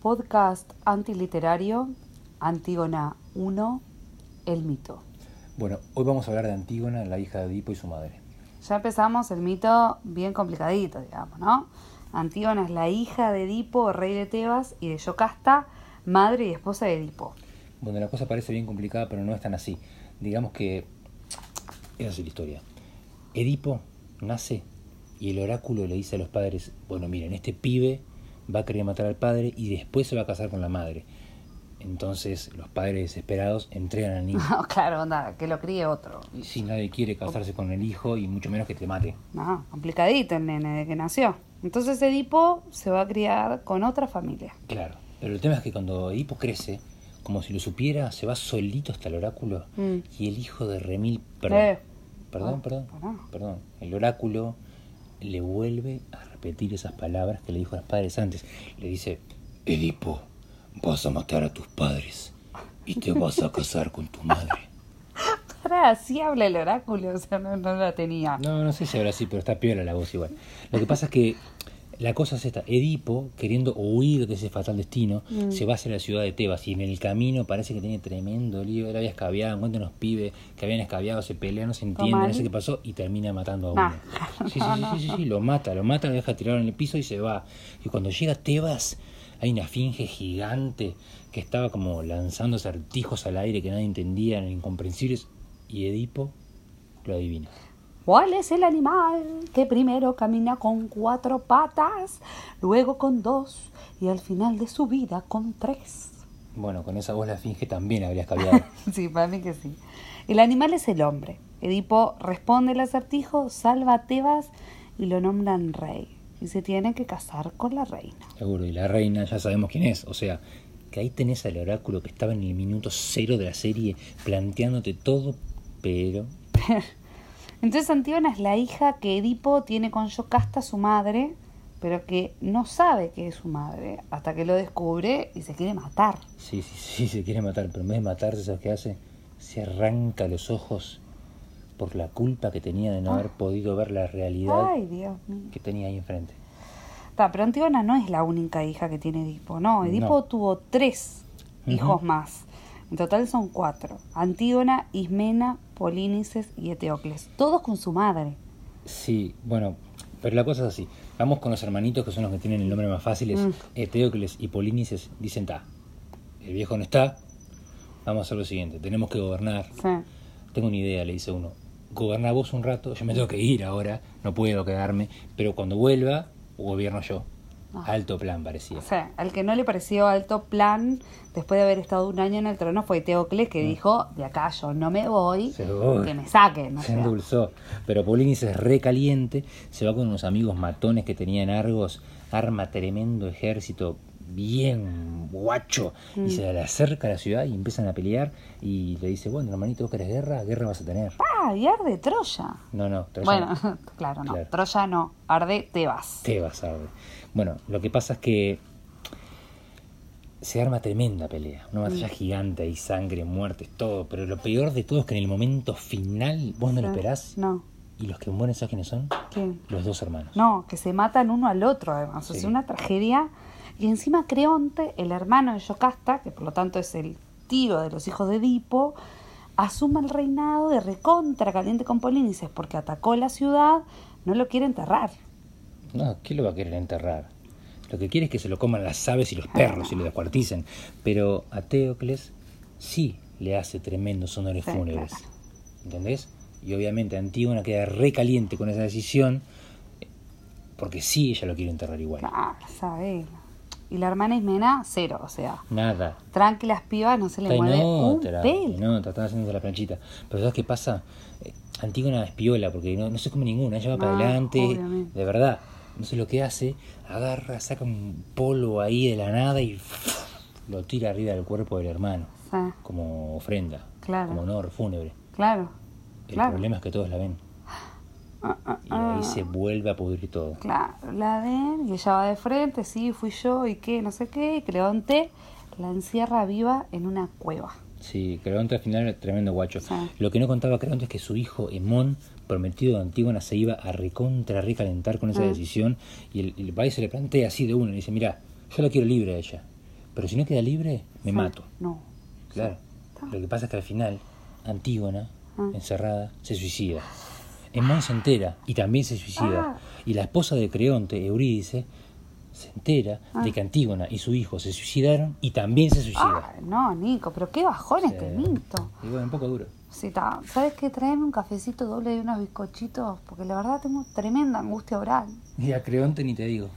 podcast antiliterario Antígona 1, el mito. Bueno, hoy vamos a hablar de Antígona, la hija de Edipo y su madre. Ya empezamos el mito bien complicadito, digamos, ¿no? Antígona es la hija de Edipo, rey de Tebas, y de Yocasta, madre y esposa de Edipo. Bueno, la cosa parece bien complicada, pero no es tan así. Digamos que esa es la historia. Edipo nace y el oráculo le dice a los padres, bueno, miren, este pibe va a querer matar al padre y después se va a casar con la madre. Entonces los padres desesperados entregan al niño. No, claro, onda, que lo críe otro. Y si nadie quiere casarse con el hijo y mucho menos que te mate. No, complicadito el nene de que nació. Entonces Edipo se va a criar con otra familia. Claro, pero el tema es que cuando Edipo crece, como si lo supiera, se va solito hasta el oráculo Mm. y el hijo de Remil, perdón, Eh. perdón, Ah, perdón, pará. perdón, el oráculo le vuelve a repetir esas palabras que le dijo a los padres antes. Le dice, Edipo, vas a matar a tus padres y te vas a casar con tu madre. Ahora así habla el oráculo, o sea, no, no la tenía. No, no sé si ahora sí, pero está piola la voz igual. Lo que pasa es que la cosa es esta. Edipo, queriendo huir de ese fatal destino, Mm. se va hacia la ciudad de Tebas y en el camino parece que tiene tremendo lío. Él había escabiado, encuentra unos pibes que habían escabiado, se pelean, no se entienden, no sé qué pasó y termina matando a uno. Sí, sí, sí, sí, sí, sí, lo mata, lo mata, lo deja tirado en el piso y se va. Y cuando llega a Tebas hay una finge gigante que estaba como lanzando acertijos al aire que nadie entendía, eran incomprensibles y Edipo lo adivina. ¿Cuál es el animal que primero camina con cuatro patas, luego con dos y al final de su vida con tres? Bueno, con esa voz la finge también habría escabiado. Sí, para mí que sí. El animal es el hombre. Edipo responde el acertijo, salva a Tebas y lo nombran rey. Y se tiene que casar con la reina. Seguro, y la reina ya sabemos quién es. O sea, que ahí tenés al oráculo que estaba en el minuto cero de la serie planteándote todo, pero... Entonces Antígona es la hija que Edipo tiene con Yocasta, su madre, pero que no sabe que es su madre hasta que lo descubre y se quiere matar. Sí, sí, sí, se quiere matar, pero en vez de matarse, ¿sabes qué hace? Se arranca los ojos por la culpa que tenía de no haber podido ver la realidad Ay, Dios mío. que tenía ahí enfrente. Ta, pero Antígona no es la única hija que tiene Edipo, no. Edipo No. tuvo tres hijos más. En total son cuatro. Antígona, Ismena, Polínices y Eteocles. Todos con su madre. Sí, bueno, pero la cosa es así. Vamos con los hermanitos que son los que tienen el nombre más fácil. Mm. Eteocles y Polínices dicen, ta, el viejo no está, vamos a hacer lo siguiente, tenemos que gobernar. Sí. Tengo una idea, le dice uno. Goberná vos un rato, yo me tengo que ir ahora, no puedo quedarme, pero cuando vuelva, gobierno yo. Ah. Alto plan parecía. O sea, al que no le pareció alto plan, después de haber estado un año en el trono, fue Eteocles que dijo, de acá yo no me voy, Mm. Se voy. que me saquen. Se sea. endulzó. Pero Polínices re caliente, se va con unos amigos matones que tenían Argos, arma tremendo ejército, bien guacho, Mm. y se le acerca a la ciudad y empiezan a pelear. Y le dice, bueno, hermanito, ¿vos querés guerra? Guerra vas a tener. Ah, y arde Troya. No, no, Troya bueno, no. claro, no. Claro. Troya no, arde Tebas. Te vas a ver. Bueno, lo que pasa es que se arma tremenda pelea. Una batalla Mm. gigante, hay sangre, muertes, todo. Pero lo peor de todo es que en el momento final vos no lo esperás. No. Y los que mueren, ¿sabes quiénes son? ¿Quién? Los dos hermanos. No, que se matan uno al otro además. O Sí. sea, una tragedia. Y encima Creonte, el hermano de Yocasta, que por lo tanto es el tío de los hijos de Edipo, asume el reinado de recontra caliente con Polínices porque atacó la ciudad, no lo quiere enterrar. No, ¿quién lo va a querer enterrar? Lo que quiere es que se lo coman las aves y los perros y lo descuarticen. Pero a Teocles sí le hace tremendos honores Sí, fúnebres. claro. ¿Entendés? Y obviamente Antígona queda re caliente con esa decisión eh, porque sí ella lo quiere enterrar igual. Claro, sabe. Y la hermana Ismena, cero, o sea, Nada. tranquilas pibas, no se le mueve en un otra, pelo. en otra, están haciendo la planchita. Pero ¿sabes qué pasa? Eh, Antígona es piola porque no, no se come ninguna, ella va para Ah, adelante, obviamente. de verdad. Entonces lo que hace, agarra, saca un polvo ahí de la nada y lo tira arriba del cuerpo del hermano, Sí, como ofrenda, Claro. como honor fúnebre. claro, El claro. problema es que todos la ven Ah, ah, y ahí ah. se vuelve a pudrir todo. Claro, la ven y ella va de frente, sí, fui yo y qué, no sé qué, y Creonte la encierra viva en una cueva. Sí, Creonte al final era tremendo guacho. Sí. Lo que no contaba Creonte es que su hijo Hemón, prometido de Antígona, se iba a recontra recalentar con esa decisión y el, el país se le plantea así de uno, le dice, mira, yo la quiero libre a ella. pero si no queda libre, me Sí. mato. No. Claro. Lo que pasa es que al final, Antígona, encerrada, se suicida. Hemón se entera y también se suicida. Ah. Y la esposa de Creonte, Eurídice, se entera Ah. de que Antígona y su hijo se suicidaron y también se suicida. Ah, no, Nico, pero qué bajón este Sí. mito. Y bueno, un poco duro. Sí, está. ¿Sabes qué? Traeme un cafecito doble y unos bizcochitos, porque la verdad tengo tremenda angustia oral. Y a Creonte ni te digo.